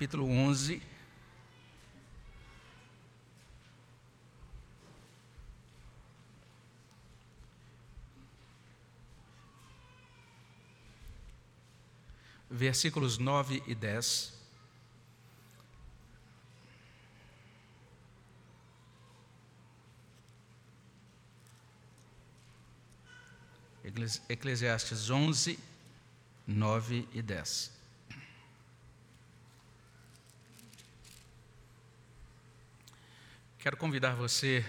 capítulo 11. Versículos 9 e 10. Eclesiastes 11, 9 e 10. Quero convidar você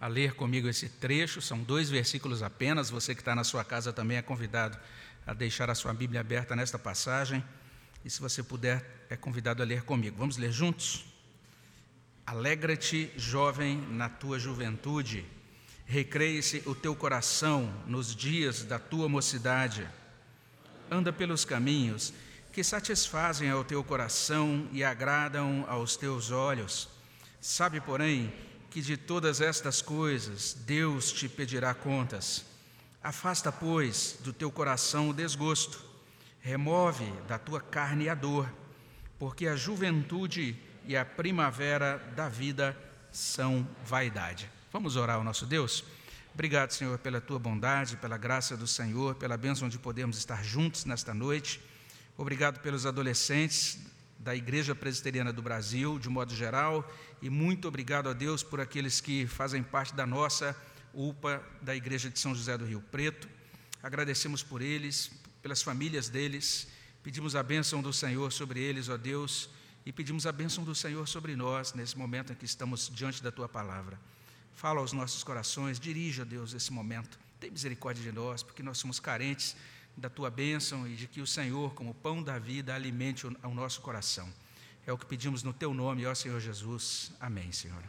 a ler comigo esse trecho, são dois versículos apenas. Você que está na sua casa também é convidado a deixar a sua Bíblia aberta nesta passagem. E se você puder, é convidado a ler comigo. Vamos ler juntos? Alegra-te, jovem, na tua juventude, recreie-se o teu coração nos dias da tua mocidade. Anda pelos caminhos que satisfazem ao teu coração e agradam aos teus olhos Sabe, porém, que de todas estas coisas Deus te pedirá contas. Afasta, pois, do teu coração o desgosto, remove da tua carne a dor, porque a juventude e a primavera da vida são vaidade. Vamos orar ao nosso Deus? Obrigado, Senhor, pela tua bondade, pela graça do Senhor, pela bênção de podermos estar juntos nesta noite. Obrigado pelos adolescentes da Igreja Presbiteriana do Brasil, de modo geral, e muito obrigado a Deus por aqueles que fazem parte da nossa UPA da Igreja de São José do Rio Preto. Agradecemos por eles, pelas famílias deles, pedimos a bênção do Senhor sobre eles, ó Deus, e pedimos a bênção do Senhor sobre nós nesse momento em que estamos diante da tua palavra. Fala aos nossos corações, dirija, Deus, esse momento. Tem misericórdia de nós, porque nós somos carentes da tua bênção e de que o Senhor, como pão da vida, alimente o, nosso coração. É o que pedimos no teu nome, ó Senhor Jesus. Amém, Senhor.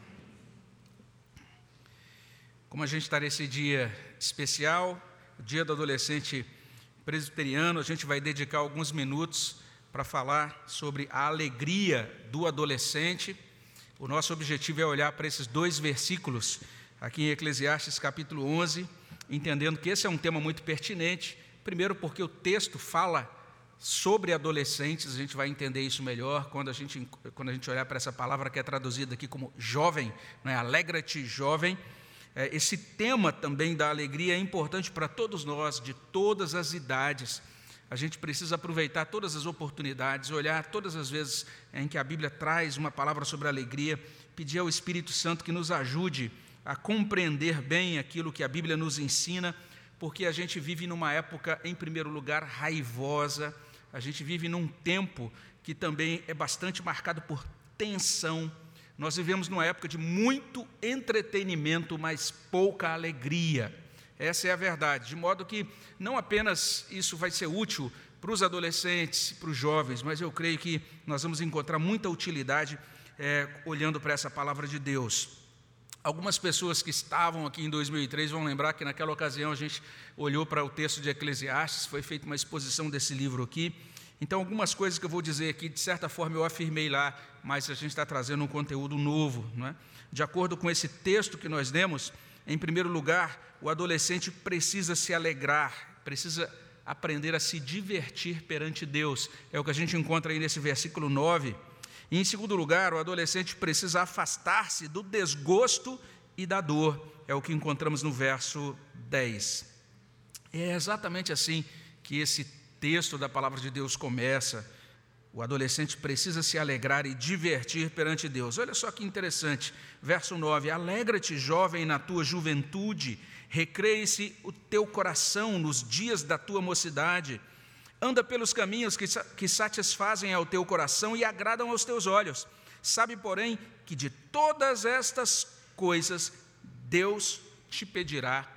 Como a gente está nesse dia especial, o dia do adolescente presbiteriano, a gente vai dedicar alguns minutos para falar sobre a alegria do adolescente. O nosso objetivo é olhar para esses dois versículos aqui em Eclesiastes capítulo 11, entendendo que esse é um tema muito pertinente Primeiro, porque o texto fala sobre adolescentes, a gente vai entender isso melhor quando a gente, quando a gente olhar para essa palavra que é traduzida aqui como jovem, né? alegra-te, jovem. É, esse tema também da alegria é importante para todos nós, de todas as idades. A gente precisa aproveitar todas as oportunidades, olhar todas as vezes em que a Bíblia traz uma palavra sobre alegria, pedir ao Espírito Santo que nos ajude a compreender bem aquilo que a Bíblia nos ensina porque a gente vive numa época, em primeiro lugar, raivosa, a gente vive num tempo que também é bastante marcado por tensão. Nós vivemos numa época de muito entretenimento, mas pouca alegria. Essa é a verdade. De modo que não apenas isso vai ser útil para os adolescentes, para os jovens, mas eu creio que nós vamos encontrar muita utilidade é, olhando para essa palavra de Deus. Algumas pessoas que estavam aqui em 2003 vão lembrar que naquela ocasião a gente olhou para o texto de Eclesiastes, foi feita uma exposição desse livro aqui. Então, algumas coisas que eu vou dizer aqui, de certa forma eu afirmei lá, mas a gente está trazendo um conteúdo novo. Não é? De acordo com esse texto que nós demos, em primeiro lugar, o adolescente precisa se alegrar, precisa aprender a se divertir perante Deus. É o que a gente encontra aí nesse versículo 9. E, em segundo lugar, o adolescente precisa afastar-se do desgosto e da dor, é o que encontramos no verso 10. É exatamente assim que esse texto da palavra de Deus começa. O adolescente precisa se alegrar e divertir perante Deus. Olha só que interessante, verso 9: Alegra-te, jovem, na tua juventude, recreie-se o teu coração nos dias da tua mocidade Anda pelos caminhos que, que satisfazem ao teu coração e agradam aos teus olhos. Sabe, porém, que de todas estas coisas Deus te pedirá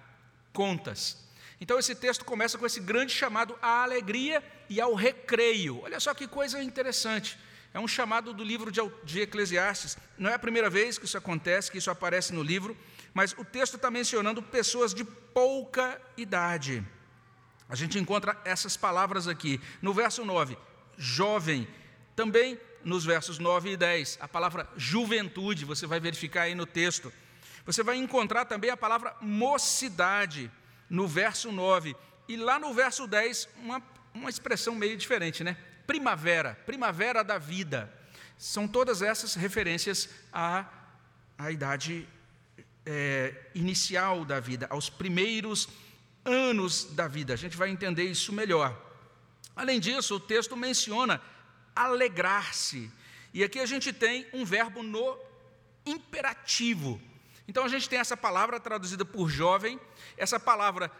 contas. Então, esse texto começa com esse grande chamado à alegria e ao recreio. Olha só que coisa interessante. É um chamado do livro de Eclesiastes. Não é a primeira vez que isso acontece, que isso aparece no livro, mas o texto está mencionando pessoas de pouca idade. A gente encontra essas palavras aqui. No verso 9, jovem. Também nos versos 9 e 10, a palavra juventude, você vai verificar aí no texto. Você vai encontrar também a palavra mocidade no verso 9. E lá no verso 10, uma, uma expressão meio diferente, né? Primavera, primavera da vida. São todas essas referências à, à idade é, inicial da vida, aos primeiros anos da vida. A gente vai entender isso melhor. Além disso, o texto menciona alegrar-se. E aqui a gente tem um verbo no imperativo. Então a gente tem essa palavra traduzida por jovem, essa palavra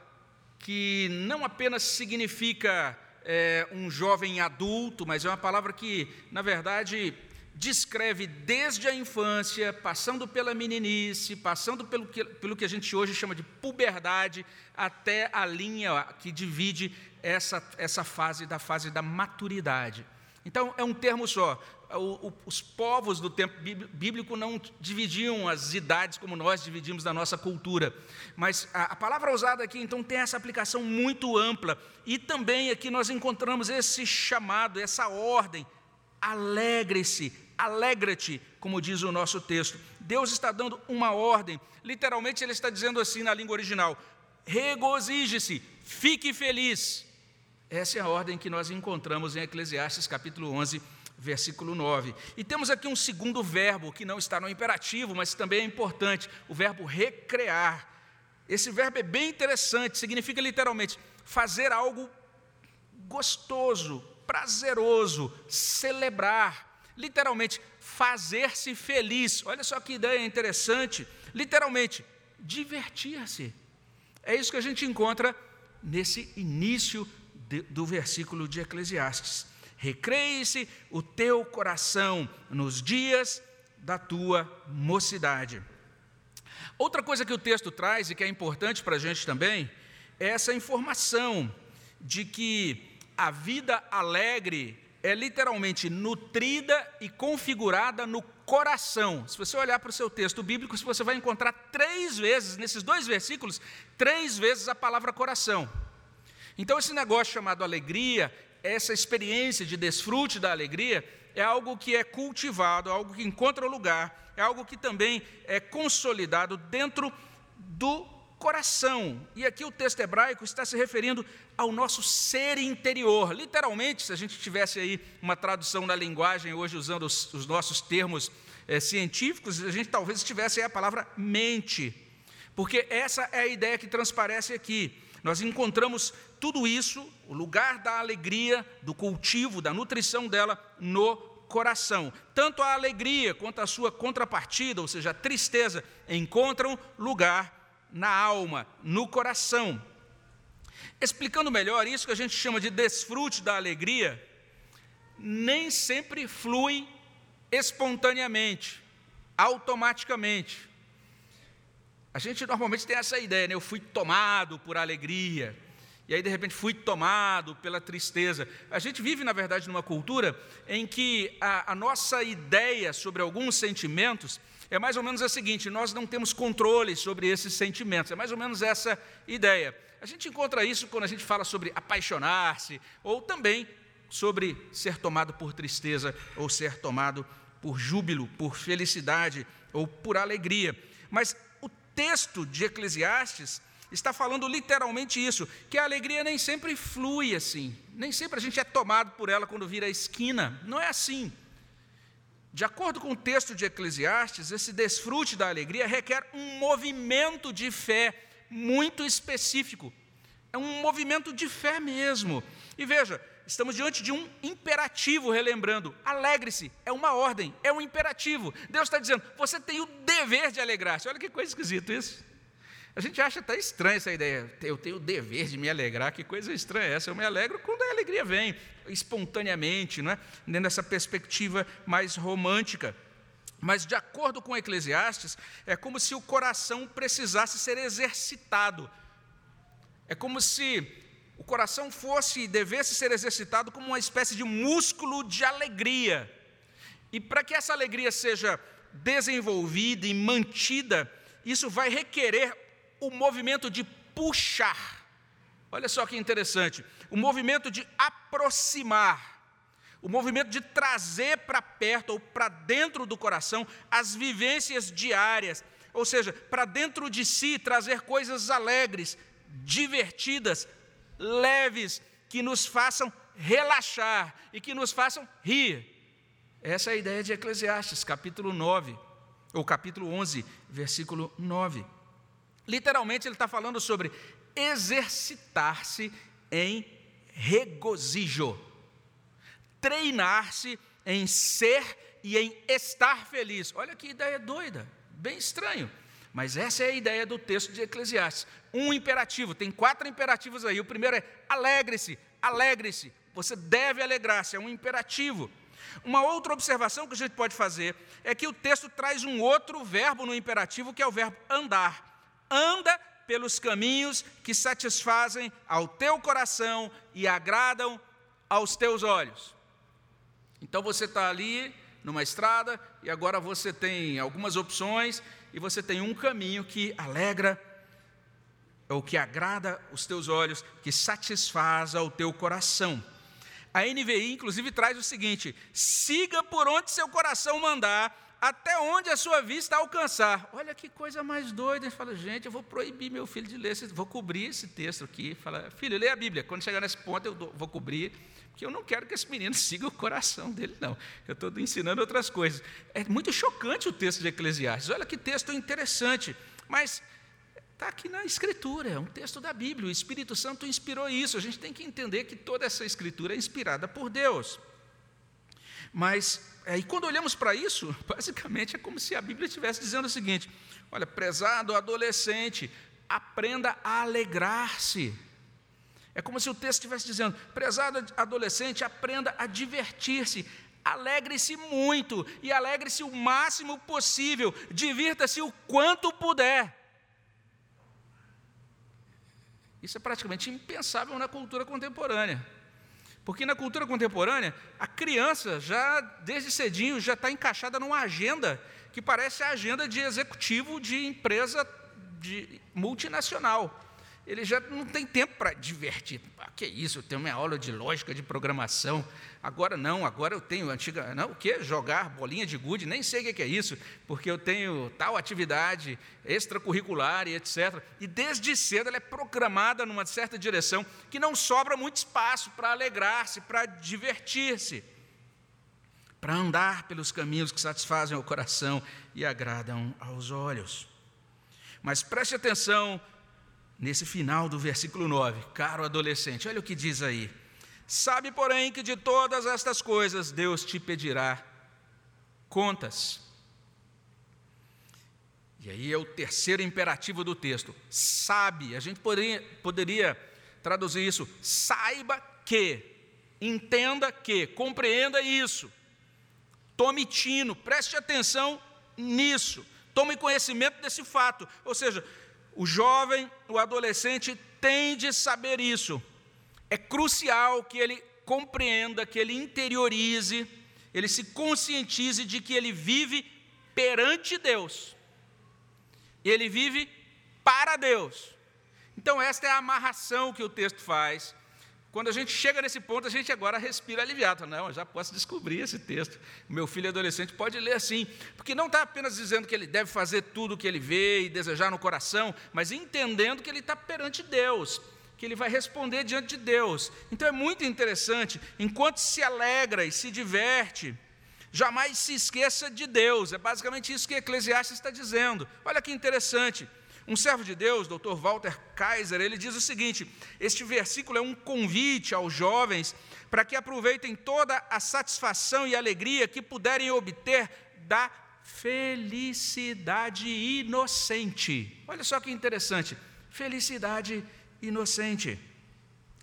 que não apenas significa é, um jovem adulto, mas é uma palavra que, na verdade, descreve desde a infância, passando pela meninice, passando pelo que, pelo que a gente hoje chama de puberdade, até a linha que divide essa, essa fase da fase da maturidade. Então, é um termo só. O, o, os povos do tempo bíblico não dividiam as idades como nós dividimos na nossa cultura. Mas a, a palavra usada aqui, então, tem essa aplicação muito ampla. E também aqui nós encontramos esse chamado, essa ordem. Alegre-se, alegra-te, como diz o nosso texto. Deus está dando uma ordem. Literalmente, ele está dizendo assim na língua original: regozije-se, fique feliz. Essa é a ordem que nós encontramos em Eclesiastes capítulo 11, versículo 9. E temos aqui um segundo verbo que não está no imperativo, mas também é importante, o verbo recrear. Esse verbo é bem interessante, significa literalmente fazer algo gostoso, prazeroso, celebrar literalmente, fazer-se feliz. Olha só que ideia interessante. Literalmente, divertir-se. É isso que a gente encontra nesse início de, do versículo de Eclesiastes. Recreie-se o teu coração nos dias da tua mocidade. Outra coisa que o texto traz e que é importante para a gente também é essa informação de que a vida alegre é literalmente nutrida e configurada no coração. Se você olhar para o seu texto bíblico, você vai encontrar três vezes, nesses dois versículos, três vezes a palavra coração. Então, esse negócio chamado alegria, essa experiência de desfrute da alegria, é algo que é cultivado, é algo que encontra lugar, é algo que também é consolidado dentro do coração. E aqui o texto hebraico está se referindo ao nosso ser interior. Literalmente, se a gente tivesse aí uma tradução da linguagem, hoje usando os, os nossos termos é, científicos, a gente talvez tivesse aí a palavra mente. Porque essa é a ideia que transparece aqui. Nós encontramos tudo isso, o lugar da alegria, do cultivo, da nutrição dela no coração. Tanto a alegria quanto a sua contrapartida, ou seja, a tristeza, encontram lugar na alma, no coração. Explicando melhor isso que a gente chama de desfrute da alegria, nem sempre flui espontaneamente, automaticamente. A gente normalmente tem essa ideia, né? Eu fui tomado por alegria, e aí de repente fui tomado pela tristeza. A gente vive, na verdade, numa cultura em que a, a nossa ideia sobre alguns sentimentos é mais ou menos a seguinte: nós não temos controle sobre esses sentimentos, é mais ou menos essa ideia. A gente encontra isso quando a gente fala sobre apaixonar-se, ou também sobre ser tomado por tristeza, ou ser tomado por júbilo, por felicidade, ou por alegria. Mas o texto de Eclesiastes está falando literalmente isso, que a alegria nem sempre flui assim, nem sempre a gente é tomado por ela quando vira a esquina, não é assim. De acordo com o texto de Eclesiastes, esse desfrute da alegria requer um movimento de fé muito específico. É um movimento de fé mesmo. E veja, estamos diante de um imperativo, relembrando: alegre-se, é uma ordem, é um imperativo. Deus está dizendo: você tem o dever de alegrar-se. Olha que coisa esquisita isso. A gente acha até estranha essa ideia. Eu tenho o dever de me alegrar, que coisa estranha é essa? Eu me alegro quando a alegria vem, espontaneamente, não é? dentro dessa perspectiva mais romântica. Mas, de acordo com Eclesiastes, é como se o coração precisasse ser exercitado. É como se o coração fosse, devesse ser exercitado como uma espécie de músculo de alegria. E para que essa alegria seja desenvolvida e mantida, isso vai requerer o movimento de puxar. Olha só que interessante. O movimento de aproximar. O movimento de trazer para perto ou para dentro do coração as vivências diárias. Ou seja, para dentro de si trazer coisas alegres, divertidas, leves, que nos façam relaxar e que nos façam rir. Essa é a ideia de Eclesiastes, capítulo 9, ou capítulo 11, versículo 9. Literalmente, ele está falando sobre exercitar-se em regozijo, treinar-se em ser e em estar feliz. Olha que ideia doida, bem estranho. Mas essa é a ideia do texto de Eclesiastes. Um imperativo, tem quatro imperativos aí. O primeiro é alegre-se, alegre-se. Você deve alegrar-se, é um imperativo. Uma outra observação que a gente pode fazer é que o texto traz um outro verbo no imperativo, que é o verbo andar. Anda pelos caminhos que satisfazem ao teu coração e agradam aos teus olhos. Então você está ali numa estrada e agora você tem algumas opções e você tem um caminho que alegra ou que agrada os teus olhos, que satisfaz ao teu coração. A NVI, inclusive, traz o seguinte: siga por onde seu coração mandar, até onde a sua vista alcançar. Olha que coisa mais doida. Ele fala, gente, eu vou proibir meu filho de ler, vou cobrir esse texto aqui. Fala, filho, lê a Bíblia. Quando chegar nesse ponto, eu vou cobrir, porque eu não quero que esse menino siga o coração dele, não. Eu estou ensinando outras coisas. É muito chocante o texto de Eclesiastes. Olha que texto interessante. Mas Está aqui na Escritura, é um texto da Bíblia. O Espírito Santo inspirou isso. A gente tem que entender que toda essa Escritura é inspirada por Deus. Mas, é, e quando olhamos para isso, basicamente é como se a Bíblia estivesse dizendo o seguinte: olha, prezado adolescente, aprenda a alegrar-se. É como se o texto estivesse dizendo: prezado adolescente, aprenda a divertir-se, alegre-se muito e alegre-se o máximo possível, divirta-se o quanto puder. Isso é praticamente impensável na cultura contemporânea. Porque na cultura contemporânea, a criança já, desde cedinho, já está encaixada numa agenda que parece a agenda de executivo de empresa de multinacional ele já não tem tempo para divertir. Ah, que isso, eu tenho minha aula de lógica de programação. Agora não, agora eu tenho antiga. Não, o que? Jogar bolinha de gude, nem sei o que é isso, porque eu tenho tal atividade extracurricular e etc. E desde cedo ela é programada numa certa direção que não sobra muito espaço para alegrar-se, para divertir-se, para andar pelos caminhos que satisfazem o coração e agradam aos olhos. Mas preste atenção nesse final do versículo 9, caro adolescente, olha o que diz aí. Sabe, porém, que de todas estas coisas Deus te pedirá contas. E aí é o terceiro imperativo do texto. Sabe, a gente poderia, poderia traduzir isso, saiba que, entenda que, compreenda isso, tome tino, preste atenção nisso, tome conhecimento desse fato. Ou seja, o jovem, o adolescente tem de saber isso. É crucial que ele compreenda, que ele interiorize, ele se conscientize de que ele vive perante Deus. Ele vive para Deus. Então, esta é a amarração que o texto faz quando a gente chega nesse ponto, a gente agora respira aliviado. Não, eu já posso descobrir esse texto. Meu filho adolescente pode ler assim, porque não está apenas dizendo que ele deve fazer tudo o que ele vê e desejar no coração, mas entendendo que ele está perante Deus, que ele vai responder diante de Deus. Então é muito interessante, enquanto se alegra e se diverte, jamais se esqueça de Deus. É basicamente isso que Eclesiastes está dizendo. Olha que interessante. Um servo de Deus, Dr. Walter Kaiser, ele diz o seguinte: este versículo é um convite aos jovens para que aproveitem toda a satisfação e alegria que puderem obter da felicidade inocente. Olha só que interessante, felicidade inocente.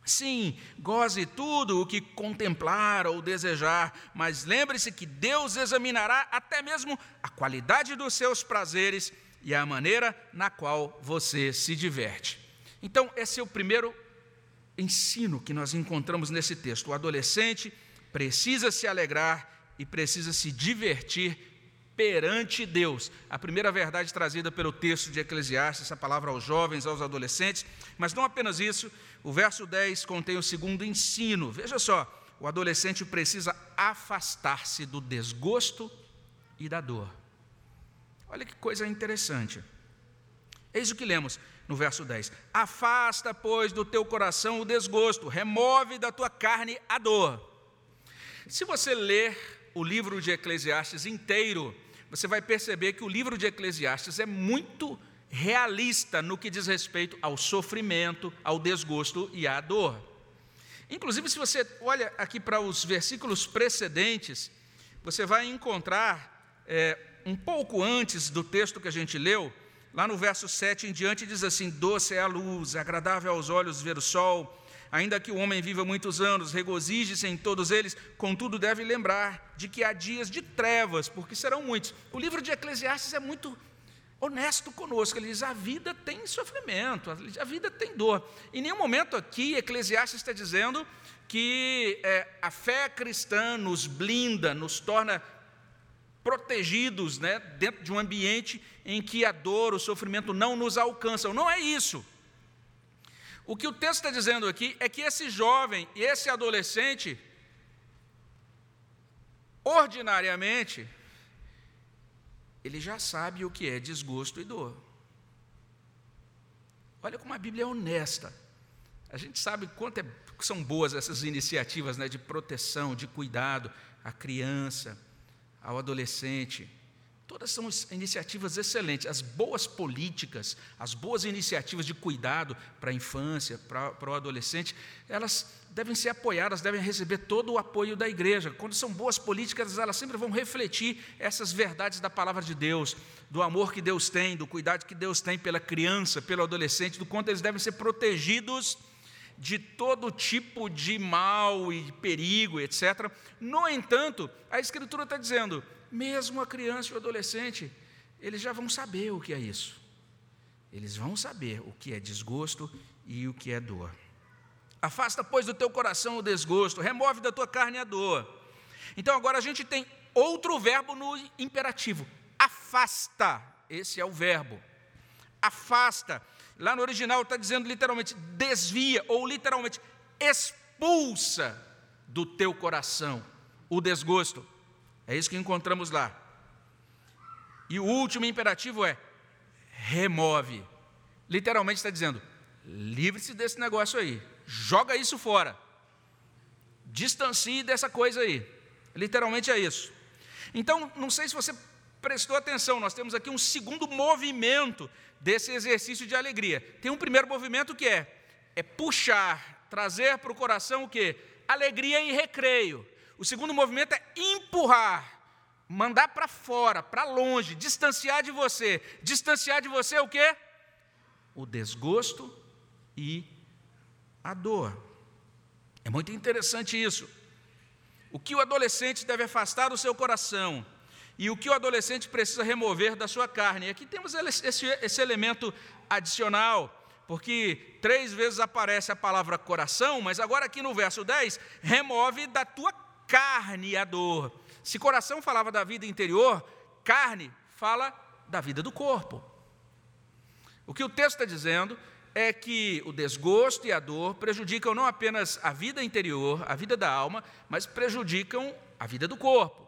Sim, goze tudo o que contemplar ou desejar, mas lembre-se que Deus examinará até mesmo a qualidade dos seus prazeres e a maneira na qual você se diverte. Então, esse é o primeiro ensino que nós encontramos nesse texto. O adolescente precisa se alegrar e precisa se divertir perante Deus. A primeira verdade trazida pelo texto de Eclesiastes, essa palavra aos jovens, aos adolescentes, mas não apenas isso, o verso 10 contém o segundo ensino. Veja só, o adolescente precisa afastar-se do desgosto e da dor. Olha que coisa interessante. Eis o que lemos no verso 10: Afasta, pois, do teu coração o desgosto, remove da tua carne a dor. Se você ler o livro de Eclesiastes inteiro, você vai perceber que o livro de Eclesiastes é muito realista no que diz respeito ao sofrimento, ao desgosto e à dor. Inclusive, se você olha aqui para os versículos precedentes, você vai encontrar, é, um pouco antes do texto que a gente leu, lá no verso 7 em diante, diz assim: Doce é a luz, agradável aos olhos ver o sol, ainda que o homem viva muitos anos, regozije-se em todos eles, contudo deve lembrar de que há dias de trevas, porque serão muitos. O livro de Eclesiastes é muito honesto conosco. Ele diz: a vida tem sofrimento, a vida tem dor. Em nenhum momento aqui Eclesiastes está dizendo que é, a fé cristã nos blinda, nos torna protegidos né, dentro de um ambiente em que a dor, o sofrimento não nos alcançam. Não é isso. O que o texto está dizendo aqui é que esse jovem e esse adolescente, ordinariamente, ele já sabe o que é desgosto e dor. Olha como a Bíblia é honesta. A gente sabe quanto é, são boas essas iniciativas né, de proteção, de cuidado à criança, ao adolescente. Todas são iniciativas excelentes. As boas políticas, as boas iniciativas de cuidado para a infância, para, para o adolescente, elas devem ser apoiadas, devem receber todo o apoio da igreja. Quando são boas políticas, elas sempre vão refletir essas verdades da palavra de Deus, do amor que Deus tem, do cuidado que Deus tem pela criança, pelo adolescente, do quanto eles devem ser protegidos de todo tipo de mal e perigo, etc. No entanto, a Escritura está dizendo mesmo a criança e o adolescente, eles já vão saber o que é isso. Eles vão saber o que é desgosto e o que é dor. Afasta, pois, do teu coração o desgosto, remove da tua carne a dor. Então agora a gente tem outro verbo no imperativo: afasta. Esse é o verbo. Afasta. Lá no original está dizendo literalmente desvia, ou literalmente expulsa do teu coração o desgosto. É isso que encontramos lá. E o último imperativo é remove. Literalmente está dizendo: livre-se desse negócio aí, joga isso fora, distancie dessa coisa aí. Literalmente é isso. Então, não sei se você prestou atenção, nós temos aqui um segundo movimento desse exercício de alegria. Tem um primeiro movimento que é é puxar, trazer para o coração o que? Alegria e recreio. O segundo movimento é empurrar, mandar para fora, para longe, distanciar de você. Distanciar de você o quê? O desgosto e a dor. É muito interessante isso. O que o adolescente deve afastar do seu coração e o que o adolescente precisa remover da sua carne. E aqui temos esse, esse elemento adicional, porque três vezes aparece a palavra coração, mas agora aqui no verso 10, remove da tua carne a dor. Se coração falava da vida interior, carne fala da vida do corpo. O que o texto está dizendo é que o desgosto e a dor prejudicam não apenas a vida interior, a vida da alma, mas prejudicam a vida do corpo.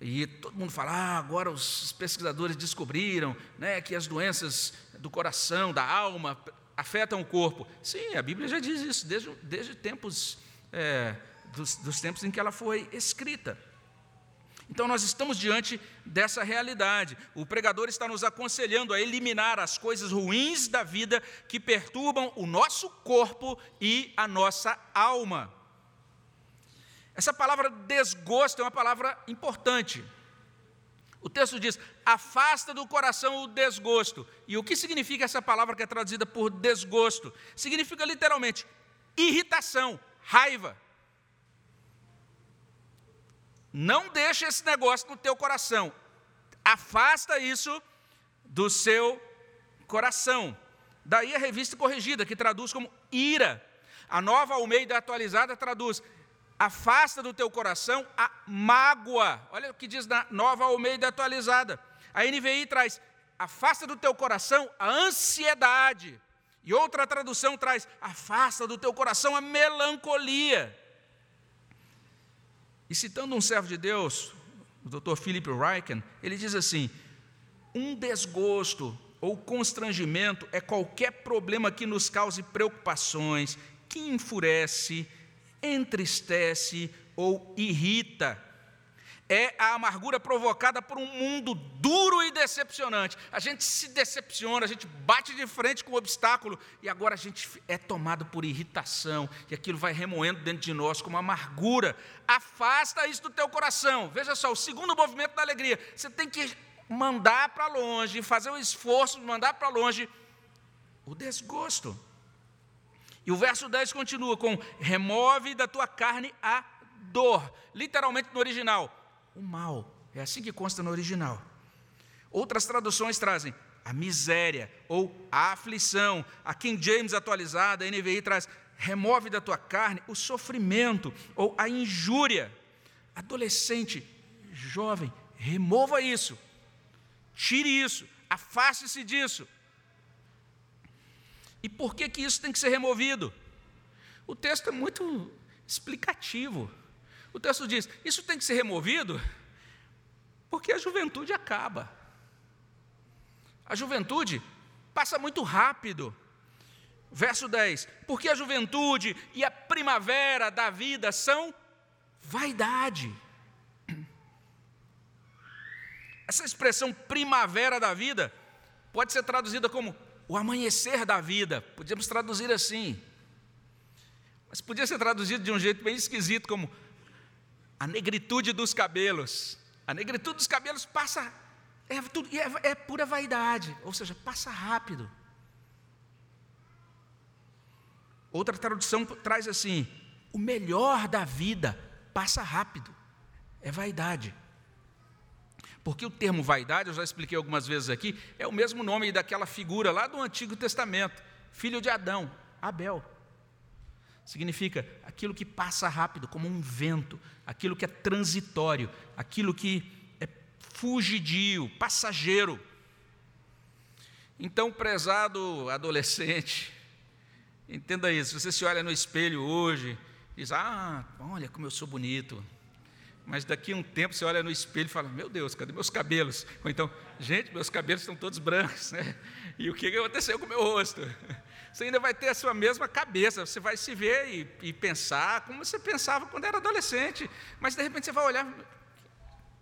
E todo mundo fala, ah, agora os pesquisadores descobriram né, que as doenças do coração, da alma, afetam o corpo. Sim, a Bíblia já diz isso desde, desde tempos é, dos, dos tempos em que ela foi escrita. Então, nós estamos diante dessa realidade. O pregador está nos aconselhando a eliminar as coisas ruins da vida que perturbam o nosso corpo e a nossa alma. Essa palavra desgosto é uma palavra importante. O texto diz: afasta do coração o desgosto. E o que significa essa palavra que é traduzida por desgosto? Significa literalmente irritação, raiva. Não deixa esse negócio no teu coração. Afasta isso do seu coração. Daí a revista corrigida, que traduz como ira. A nova Almeida atualizada traduz: afasta do teu coração a mágoa. Olha o que diz na nova Almeida atualizada. A NVI traz: afasta do teu coração a ansiedade. E outra tradução traz: afasta do teu coração a melancolia. E citando um servo de Deus, o Dr. Philip Ryken, ele diz assim: um desgosto ou constrangimento é qualquer problema que nos cause preocupações, que enfurece, entristece ou irrita. é a amargura provocada por um mundo duro e decepcionante. A gente se decepciona, a gente bate de frente com o obstáculo e agora a gente é tomado por irritação e aquilo vai remoendo dentro de nós como amargura. Afasta isso do teu coração. Veja só, o segundo movimento da alegria. Você tem que mandar para longe, fazer o esforço de mandar para longe o desgosto. E o verso 10 continua com: remove da tua carne a dor. Literalmente no original, o mal. É assim que consta no original. Outras traduções trazem a miséria ou a aflição. A King James atualizada, a NVI traz remove da tua carne o sofrimento ou a injúria. Adolescente, jovem, remova isso. Tire isso, afaste-se disso. E por que que isso tem que ser removido? O texto é muito explicativo. O texto diz: isso tem que ser removido porque a juventude acaba. A juventude passa muito rápido. Verso 10: Porque a juventude e a primavera da vida são vaidade. Essa expressão primavera da vida pode ser traduzida como o amanhecer da vida. Podíamos traduzir assim. Mas podia ser traduzido de um jeito bem esquisito, como a negritude dos cabelos. A negritude dos cabelos passa, é, tudo, é, é pura vaidade, ou seja, passa rápido. Outra tradução traz assim: o melhor da vida passa rápido, é vaidade. Porque o termo vaidade, eu já expliquei algumas vezes aqui, é o mesmo nome daquela figura lá do Antigo Testamento, filho de Adão, Abel. Significa aquilo que passa rápido, como um vento, aquilo que é transitório, aquilo que é fugidio, passageiro. Então, prezado adolescente, entenda isso. Você se olha no espelho hoje, diz: Ah, olha como eu sou bonito. Mas daqui a um tempo você olha no espelho e fala: Meu Deus, cadê meus cabelos? Ou então, gente, meus cabelos estão todos brancos, né? E o que aconteceu com o meu rosto? Você ainda vai ter a sua mesma cabeça, você vai se ver e, e pensar como você pensava quando era adolescente, mas de repente você vai olhar,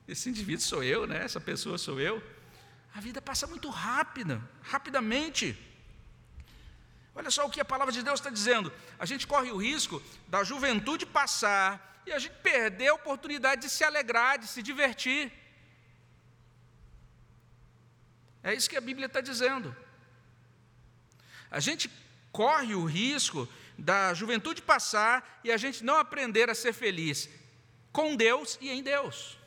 esse indivíduo sou eu, né? essa pessoa sou eu. A vida passa muito rápida, rapidamente. Olha só o que a palavra de Deus está dizendo. A gente corre o risco da juventude passar e a gente perder a oportunidade de se alegrar, de se divertir. É isso que a Bíblia está dizendo. A gente corre o risco da juventude passar e a gente não aprender a ser feliz com Deus e em Deus.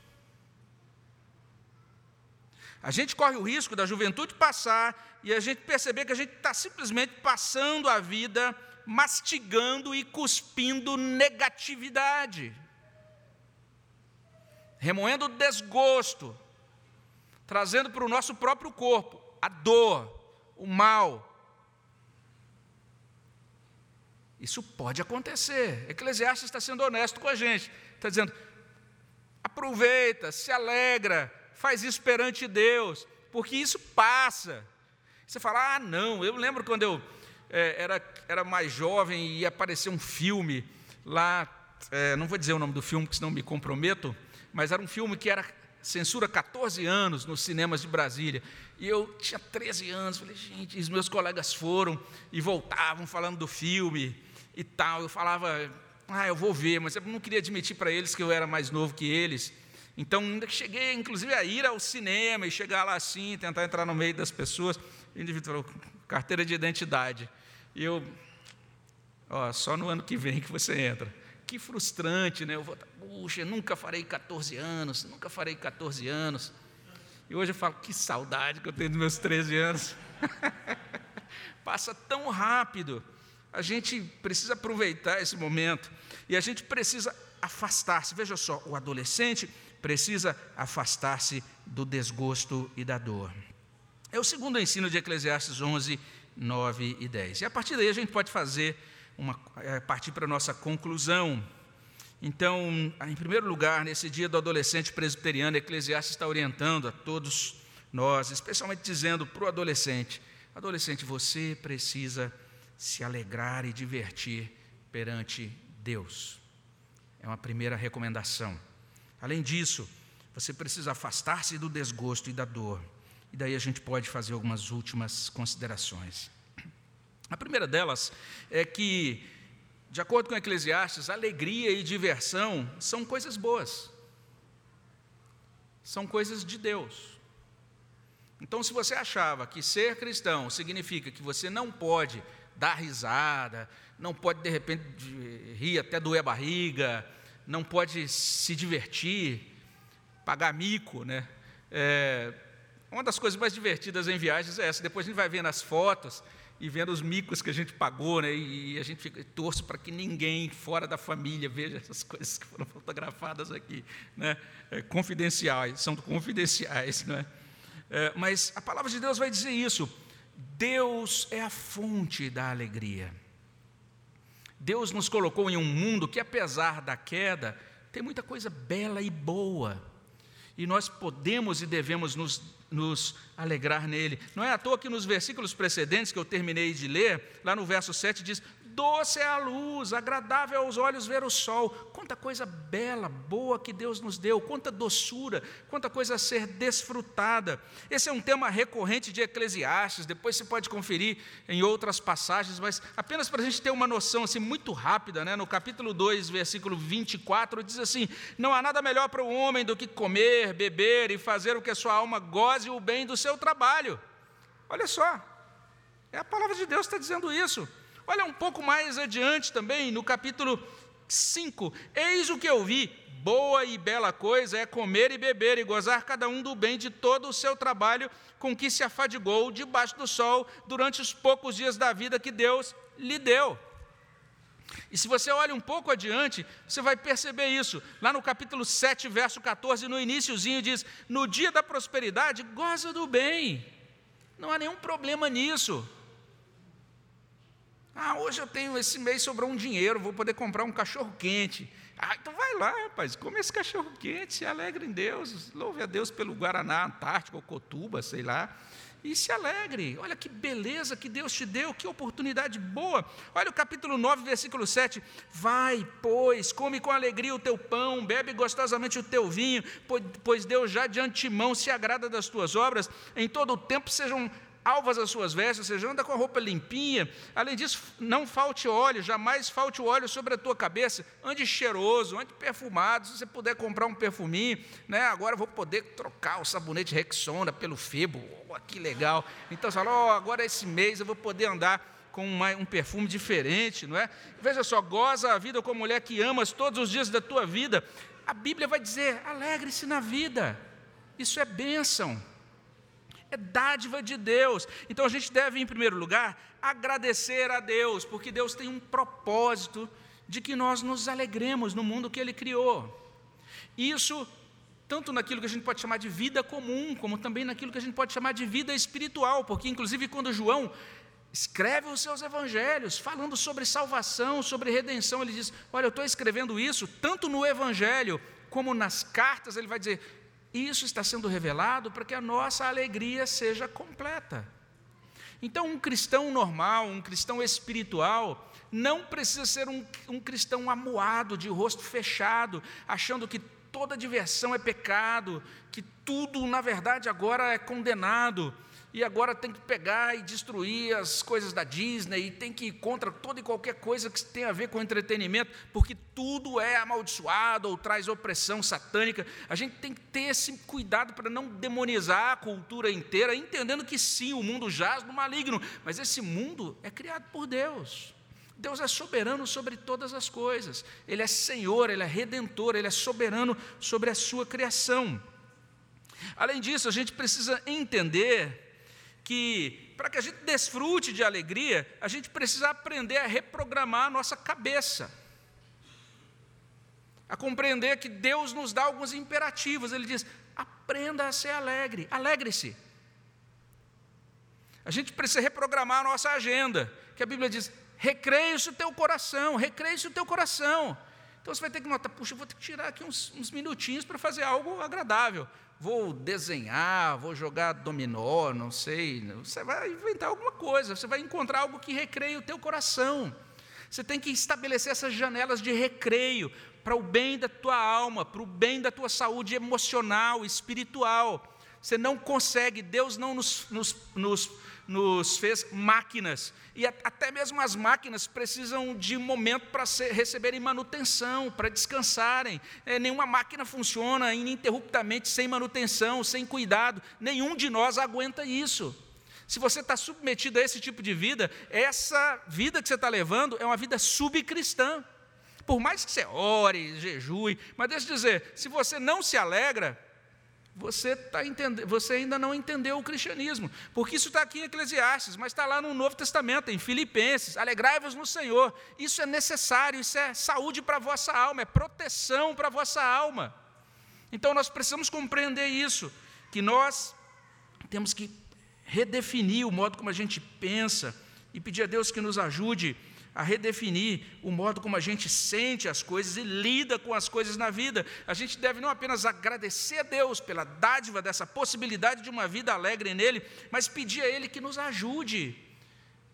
A gente corre o risco da juventude passar e a gente perceber que a gente está simplesmente passando a vida mastigando e cuspindo negatividade, remoendo desgosto, trazendo para o nosso próprio corpo a dor, o mal, Isso pode acontecer. Eclesiastes está sendo honesto com a gente. Está dizendo: aproveita, se alegra, faz isso perante Deus, porque isso passa. Você fala: ah, não, eu lembro quando eu é, era, era mais jovem e aparecer um filme lá, é, não vou dizer o nome do filme, porque senão me comprometo, mas era um filme que era censura 14 anos nos cinemas de Brasília. E eu tinha 13 anos, falei, gente, os meus colegas foram e voltavam falando do filme e tal. Eu falava, ah, eu vou ver, mas eu não queria admitir para eles que eu era mais novo que eles. Então, ainda que cheguei, inclusive, a ir ao cinema e chegar lá assim, tentar entrar no meio das pessoas, o indivíduo falou, carteira de identidade. E eu, ó, só no ano que vem que você entra. Que frustrante, né? Eu vou, puxa, nunca farei 14 anos, nunca farei 14 anos. E hoje eu falo, que saudade que eu tenho dos meus 13 anos. Passa tão rápido a gente precisa aproveitar esse momento e a gente precisa afastar-se. Veja só, o adolescente precisa afastar-se do desgosto e da dor. É o segundo ensino de Eclesiastes 11, 9 e 10. E a partir daí a gente pode fazer uma é, partir para a nossa conclusão. Então, em primeiro lugar, nesse dia do adolescente presbiteriano, Eclesiastes está orientando a todos nós, especialmente dizendo para o adolescente: adolescente, você precisa se alegrar e divertir perante Deus. É uma primeira recomendação. Além disso, Você precisa afastar-se do desgosto e da dor. E daí a gente pode fazer algumas últimas considerações. A primeira delas é que, de acordo com Eclesiastes, alegria e diversão são coisas boas, são coisas de Deus. Então, se você achava que ser cristão significa que você não pode dar risada, não pode de repente rir até doer a barriga, não pode se divertir, pagar mico, né? É, uma das coisas mais divertidas em viagens é essa. Depois a gente vai vendo as fotos e vendo os micos que a gente pagou, né? E a gente fica torce para que ninguém fora da família veja essas coisas que foram fotografadas aqui, né? É, confidenciais, são confidenciais, não é? é? Mas a palavra de Deus vai dizer isso. Deus é a fonte da alegria. Deus nos colocou em um mundo que, apesar da queda, tem muita coisa bela e boa. E nós podemos e devemos nos, nos, alegrar nele. Não é à toa que nos versículos precedentes que eu terminei de ler, lá no verso 7 diz: Doce é a luz, agradável aos olhos ver o sol. Quanta coisa bela, boa que Deus nos deu, quanta doçura, quanta coisa a ser desfrutada. Esse é um tema recorrente de Eclesiastes, depois você pode conferir em outras passagens, mas apenas para a gente ter uma noção assim, muito rápida, né? no capítulo 2, versículo 24, diz assim: Não há nada melhor para o homem do que comer, beber e fazer o que a sua alma goze o bem do seu trabalho. Olha só, é a palavra de Deus que está dizendo isso. Olha um pouco mais adiante também, no capítulo 5: Eis o que eu vi, boa e bela coisa é comer e beber e gozar cada um do bem de todo o seu trabalho com que se afadigou debaixo do sol durante os poucos dias da vida que Deus lhe deu. E se você olha um pouco adiante, você vai perceber isso. Lá no capítulo 7, verso 14, no iníciozinho diz: "No dia da prosperidade, goza do bem". Não há nenhum problema nisso. Ah, hoje eu tenho, esse mês sobrou um dinheiro, vou poder comprar um cachorro quente. Ah, então vai lá, rapaz, come esse cachorro quente, se alegre em Deus, louve a Deus pelo Guaraná Antártico ou Cotuba, sei lá, e se alegre. Olha que beleza que Deus te deu, que oportunidade boa. Olha o capítulo 9, versículo 7. Vai, pois, come com alegria o teu pão, bebe gostosamente o teu vinho, pois Deus já de antemão se agrada das tuas obras, em todo o tempo sejam alvas as suas vestes, ou seja, anda com a roupa limpinha. Além disso, não falte óleo, jamais falte óleo sobre a tua cabeça. Ande cheiroso, ande perfumado. Se você puder comprar um perfuminho, né? agora vou poder trocar o sabonete Rexona pelo Febo. Oh, que legal. Então você fala, oh, agora esse mês eu vou poder andar com uma, um perfume diferente, não é? Veja só, goza a vida como mulher que amas todos os dias da tua vida. A Bíblia vai dizer: alegre-se na vida. Isso é bênção é dádiva de Deus. Então a gente deve, em primeiro lugar, agradecer a Deus, porque Deus tem um propósito de que nós nos alegremos no mundo que Ele criou. Isso tanto naquilo que a gente pode chamar de vida comum, como também naquilo que a gente pode chamar de vida espiritual, porque inclusive quando João escreve os seus evangelhos, falando sobre salvação, sobre redenção, ele diz: Olha, eu estou escrevendo isso, tanto no evangelho como nas cartas, ele vai dizer: isso está sendo revelado para que a nossa alegria seja completa. Então, um cristão normal, um cristão espiritual, não precisa ser um, um cristão amuado, de rosto fechado, achando que toda diversão é pecado, que tudo, na verdade, agora é condenado e agora tem que pegar e destruir as coisas da Disney, e tem que ir contra toda e qualquer coisa que tem a ver com entretenimento, porque tudo é amaldiçoado ou traz opressão satânica. A gente tem que ter esse cuidado para não demonizar a cultura inteira, entendendo que sim, o mundo jaz no maligno, mas esse mundo é criado por Deus. Deus é soberano sobre todas as coisas, Ele é Senhor, Ele é redentor, Ele é soberano sobre a sua criação. Além disso, a gente precisa entender que para que a gente desfrute de alegria, a gente precisa aprender a reprogramar a nossa cabeça. A compreender que Deus nos dá alguns imperativos. Ele diz: aprenda a ser alegre, alegre-se. A gente precisa reprogramar a nossa agenda, que a Bíblia diz: recreie-se o teu coração, recreie-se o teu coração. Então você vai ter que notar, puxa, eu vou ter que tirar aqui uns, uns minutinhos para fazer algo agradável vou desenhar, vou jogar dominó, não sei. Você vai inventar alguma coisa, você vai encontrar algo que recreie o teu coração. Você tem que estabelecer essas janelas de recreio para o bem da tua alma, para o bem da tua saúde emocional, espiritual. Você não consegue, Deus não nos, nos, nos, nos fez máquinas. E até mesmo as máquinas precisam de momento para receberem manutenção, para descansarem. É, nenhuma máquina funciona ininterruptamente sem manutenção, sem cuidado. Nenhum de nós aguenta isso. Se você está submetido a esse tipo de vida, essa vida que você está levando é uma vida subcristã. Por mais que você ore, jejue, mas deixa eu dizer, se você não se alegra, você, tá entendendo, você ainda não entendeu o cristianismo, porque isso está aqui em Eclesiastes, mas está lá no Novo Testamento, em Filipenses, alegrai-vos no Senhor, isso é necessário, isso é saúde para a vossa alma, é proteção para a vossa alma. Então nós precisamos compreender isso, que nós temos que redefinir o modo como a gente pensa e pedir a Deus que nos ajude a redefinir o modo como a gente sente as coisas e lida com as coisas na vida. A gente deve não apenas agradecer a Deus pela dádiva dessa possibilidade de uma vida alegre nele, mas pedir a Ele que nos ajude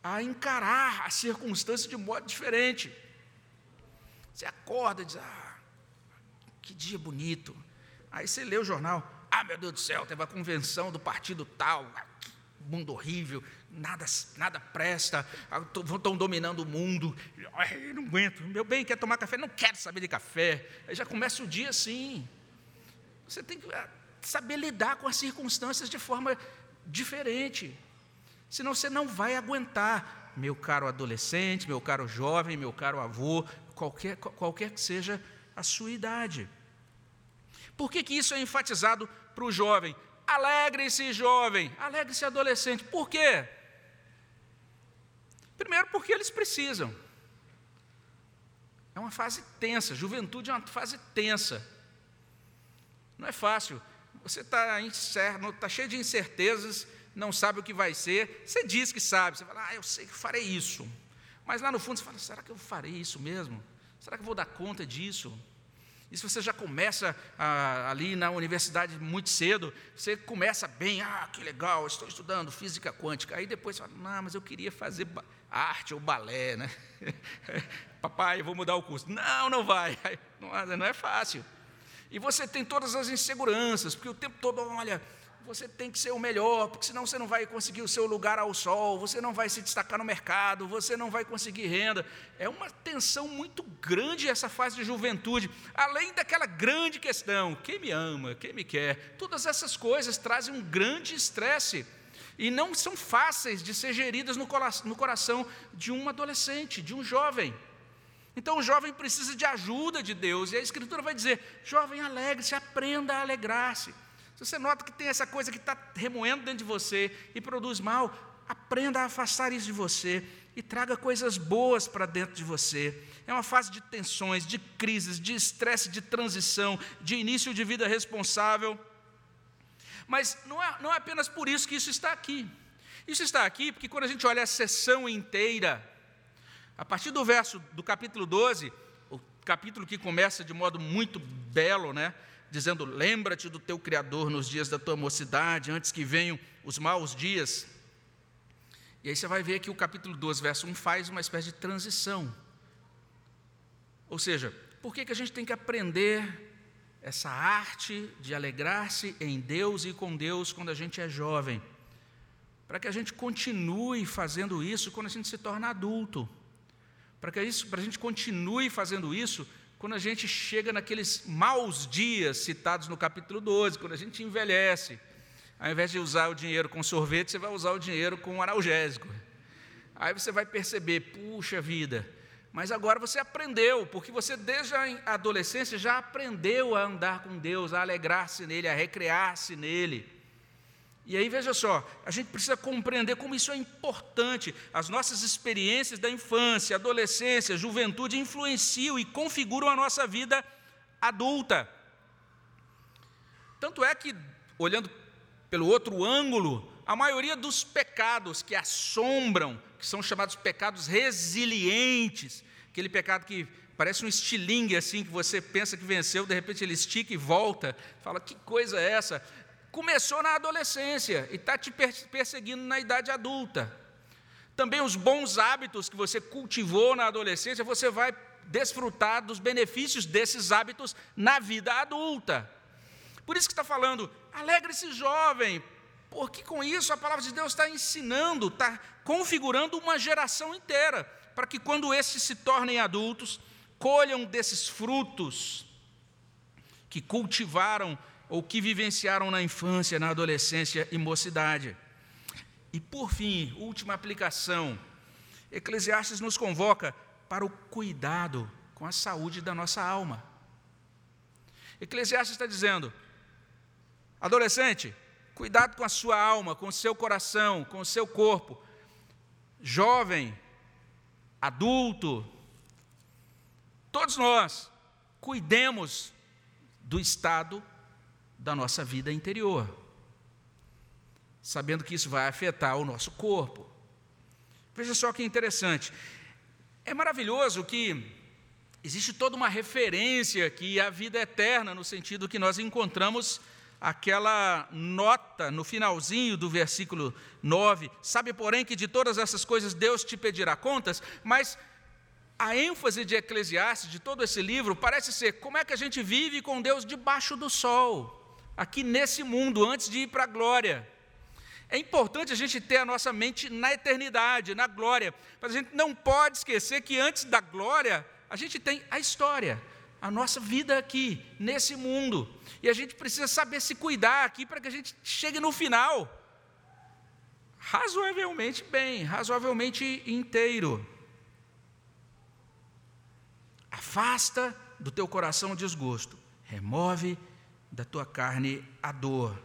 a encarar as circunstâncias de modo diferente. Você acorda e diz: Ah, que dia bonito. Aí você lê o jornal: Ah, meu Deus do céu, teve a convenção do partido tal, que mundo horrível, nada, nada presta, estão ah, dominando o mundo. Ai, não aguento, meu bem, quer tomar café? Não quero saber de café. Aí já começa o dia assim. Você tem que ah, saber lidar com as circunstâncias de forma diferente. Senão você não vai aguentar, meu caro adolescente, meu caro jovem, meu caro avô, qualquer, qualquer que seja a sua idade. Por que, que isso é enfatizado para o jovem? Alegre-se, jovem, alegre-se, adolescente. Por quê? Primeiro, porque eles precisam. É uma fase tensa, juventude é uma fase tensa. Não é fácil. Você está tá cheio de incertezas, não sabe o que vai ser. Você diz que sabe, você fala, ah, eu sei que farei isso. Mas lá no fundo você fala, será que eu farei isso mesmo? Será que eu vou dar conta disso? E se você já começa ah, ali na universidade muito cedo, você começa bem, ah, que legal, estou estudando física quântica. Aí depois você fala, não, mas eu queria fazer arte ou balé, né? Papai, eu vou mudar o curso. Não, não vai. Não, não é fácil. E você tem todas as inseguranças, porque o tempo todo, olha, você tem que ser o melhor, porque senão você não vai conseguir o seu lugar ao sol, você não vai se destacar no mercado, você não vai conseguir renda. É uma tensão muito grande essa fase de juventude, além daquela grande questão: quem me ama, quem me quer. Todas essas coisas trazem um grande estresse e não são fáceis de ser geridas no coração de um adolescente, de um jovem. Então o jovem precisa de ajuda de Deus, e a Escritura vai dizer: jovem, alegre-se, aprenda a alegrar-se. Se você nota que tem essa coisa que está remoendo dentro de você e produz mal, aprenda a afastar isso de você e traga coisas boas para dentro de você. É uma fase de tensões, de crises, de estresse, de transição, de início de vida responsável. Mas não é, não é apenas por isso que isso está aqui. Isso está aqui porque quando a gente olha a sessão inteira, a partir do verso do capítulo 12, o capítulo que começa de modo muito belo, né? Dizendo: Lembra-te do teu Criador nos dias da tua mocidade, antes que venham os maus dias. E aí você vai ver que o capítulo 12, verso 1 faz uma espécie de transição. Ou seja, por que, que a gente tem que aprender essa arte de alegrar-se em Deus e com Deus quando a gente é jovem? Para que a gente continue fazendo isso quando a gente se torna adulto. Para que isso, para a gente continue fazendo isso quando a gente chega naqueles maus dias citados no capítulo 12, quando a gente envelhece, ao invés de usar o dinheiro com sorvete, você vai usar o dinheiro com analgésico. Aí você vai perceber, puxa vida, mas agora você aprendeu, porque você desde a adolescência já aprendeu a andar com Deus, a alegrar-se nele, a recrear-se nele. E aí veja só, a gente precisa compreender como isso é importante. As nossas experiências da infância, adolescência, juventude influenciam e configuram a nossa vida adulta. Tanto é que, olhando pelo outro ângulo, a maioria dos pecados que assombram, que são chamados pecados resilientes, aquele pecado que parece um estilingue assim, que você pensa que venceu, de repente ele estica e volta, fala: que coisa é essa? Começou na adolescência e está te perseguindo na idade adulta. também os bons hábitos que você cultivou na adolescência, você vai desfrutar dos benefícios desses hábitos na vida adulta. Por isso que está falando, alegre-se jovem, porque com isso a palavra de Deus está ensinando, está configurando uma geração inteira, para que quando esses se tornem adultos, colham desses frutos que cultivaram ou que vivenciaram na infância, na adolescência e mocidade. E por fim, última aplicação, Eclesiastes nos convoca para o cuidado com a saúde da nossa alma. Eclesiastes está dizendo: adolescente, cuidado com a sua alma, com o seu coração, com o seu corpo. Jovem, adulto, todos nós, cuidemos do estado da nossa vida interior, sabendo que isso vai afetar o nosso corpo. Veja só que interessante. É maravilhoso que existe toda uma referência que a vida é eterna, no sentido que nós encontramos aquela nota no finalzinho do versículo 9. Sabe, porém, que de todas essas coisas Deus te pedirá contas, mas a ênfase de Eclesiastes, de todo esse livro, parece ser como é que a gente vive com Deus debaixo do sol, aqui nesse mundo, antes de ir para a glória. É importante a gente ter a nossa mente na eternidade, na glória, mas a gente não pode esquecer que antes da glória, a gente tem a história, a nossa vida aqui, nesse mundo. E a gente precisa saber se cuidar aqui para que a gente chegue no final razoavelmente bem, razoavelmente inteiro. Afasta do teu coração o desgosto, remove da tua carne a dor.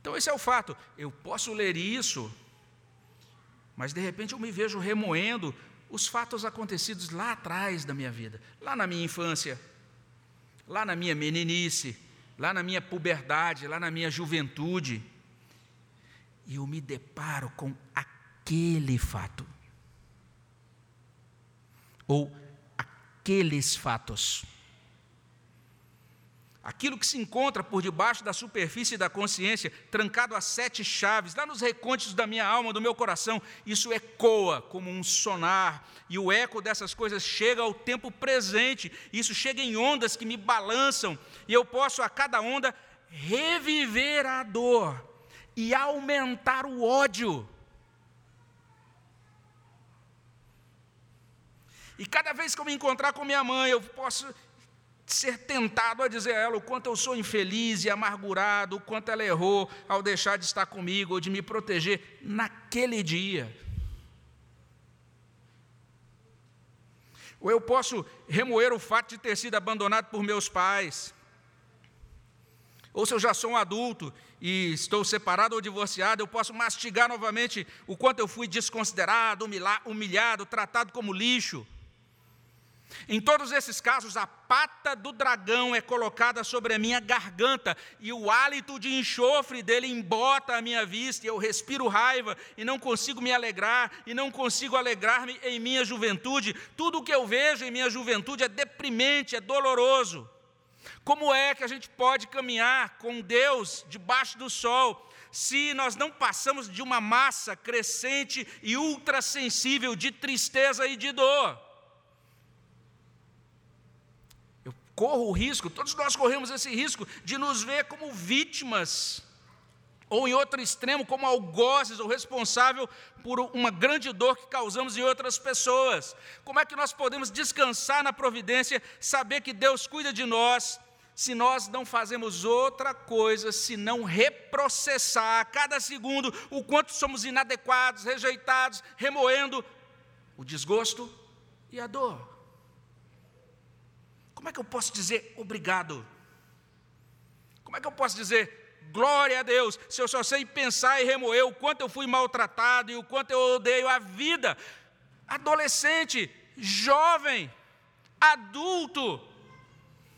Então, esse é o fato. Eu posso ler isso, mas de repente eu me vejo remoendo os fatos acontecidos lá atrás da minha vida, lá na minha infância, lá na minha meninice, lá na minha puberdade, lá na minha juventude. E eu me deparo com aquele fato. Ou aqueles fatos. Aquilo que se encontra por debaixo da superfície da consciência, trancado a sete chaves, lá nos recônditos da minha alma, do meu coração, isso ecoa como um sonar, e o eco dessas coisas chega ao tempo presente, isso chega em ondas que me balançam, e eu posso a cada onda reviver a dor e aumentar o ódio. E cada vez que eu me encontrar com minha mãe, eu posso ser tentado a dizer a ela o quanto eu sou infeliz e amargurado, o quanto ela errou ao deixar de estar comigo ou de me proteger naquele dia. Ou eu posso remoer o fato de ter sido abandonado por meus pais. Ou se eu já sou um adulto e estou separado ou divorciado, eu posso mastigar novamente o quanto eu fui desconsiderado, humilhado, tratado como lixo. Em todos esses casos, a pata do dragão é colocada sobre a minha garganta e o hálito de enxofre dele embota a minha vista, e eu respiro raiva e não consigo me alegrar, e não consigo alegrar-me em minha juventude. Tudo o que eu vejo em minha juventude é deprimente, é doloroso. Como é que a gente pode caminhar com Deus debaixo do sol se nós não passamos de uma massa crescente e ultrassensível de tristeza e de dor? Corro o risco, todos nós corremos esse risco de nos ver como vítimas, ou em outro extremo, como algozes ou responsável por uma grande dor que causamos em outras pessoas. Como é que nós podemos descansar na providência, saber que Deus cuida de nós, se nós não fazemos outra coisa senão reprocessar a cada segundo o quanto somos inadequados, rejeitados, remoendo o desgosto e a dor? Como é que eu posso dizer obrigado? Como é que eu posso dizer glória a Deus, se eu só sei pensar e remoer o quanto eu fui maltratado e o quanto eu odeio a vida? Adolescente, jovem, adulto,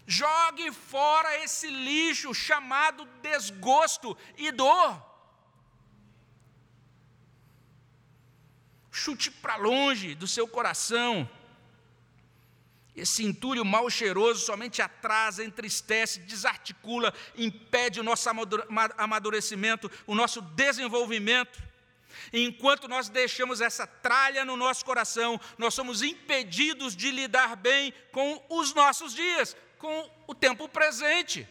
jogue fora esse lixo chamado desgosto e dor. Chute para longe do seu coração. Esse entulho mal cheiroso somente atrasa, entristece, desarticula, impede o nosso amadurecimento, o nosso desenvolvimento. Enquanto nós deixamos essa tralha no nosso coração, nós somos impedidos de lidar bem com os nossos dias, com o tempo presente.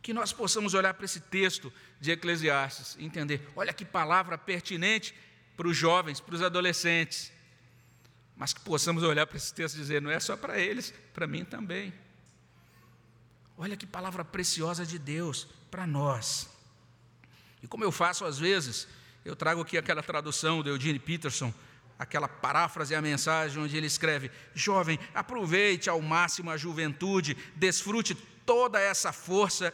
Que nós possamos olhar para esse texto de Eclesiastes e entender: olha que palavra pertinente para os jovens, para os adolescentes. Mas que possamos olhar para esse texto e dizer: não é só para eles, para mim também. Olha que palavra preciosa de Deus para nós. E como eu faço às vezes, eu trago aqui aquela tradução de Eugene Peterson, aquela paráfrase a mensagem onde ele escreve: Jovem, aproveite ao máximo a juventude, desfrute toda essa força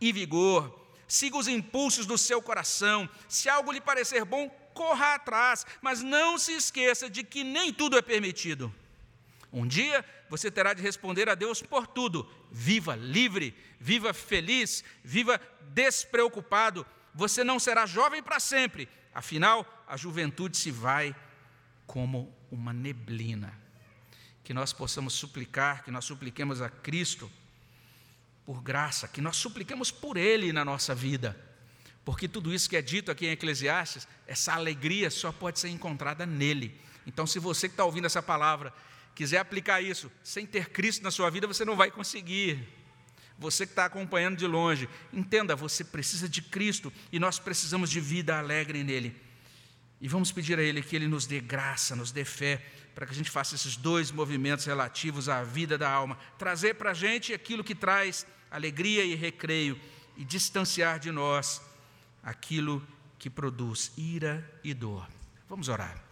e vigor, siga os impulsos do seu coração, se algo lhe parecer bom, corra atrás, mas não se esqueça de que nem tudo é permitido. Um dia você terá de responder a Deus por tudo. Viva livre, viva feliz, viva despreocupado. Você não será jovem para sempre. Afinal, a juventude se vai como uma neblina. Que nós possamos suplicar, que nós supliquemos a Cristo por graça, que nós supliquemos por Ele na nossa vida. Porque tudo isso que é dito aqui em Eclesiastes, essa alegria só pode ser encontrada nele. Então, se você que está ouvindo essa palavra quiser aplicar isso sem ter Cristo na sua vida, você não vai conseguir. Você que está acompanhando de longe, entenda, você precisa de Cristo e nós precisamos de vida alegre nele. E vamos pedir a Ele que Ele nos dê graça, nos dê fé, para que a gente faça esses dois movimentos relativos à vida da alma: trazer para a gente aquilo que traz alegria e recreio, e distanciar de nós aquilo que produz ira e dor. Vamos orar.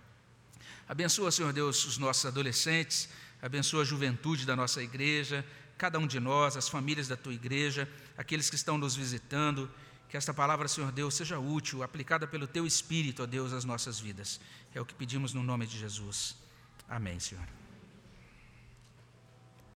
Abençoa, Senhor Deus, os nossos adolescentes, abençoa a juventude da nossa igreja, cada um de nós, as famílias da tua igreja, aqueles que estão nos visitando. Que esta palavra, Senhor Deus, seja útil, aplicada pelo teu Espírito, ó Deus, às nossas vidas. É o que pedimos no nome de Jesus. Amém, Senhor.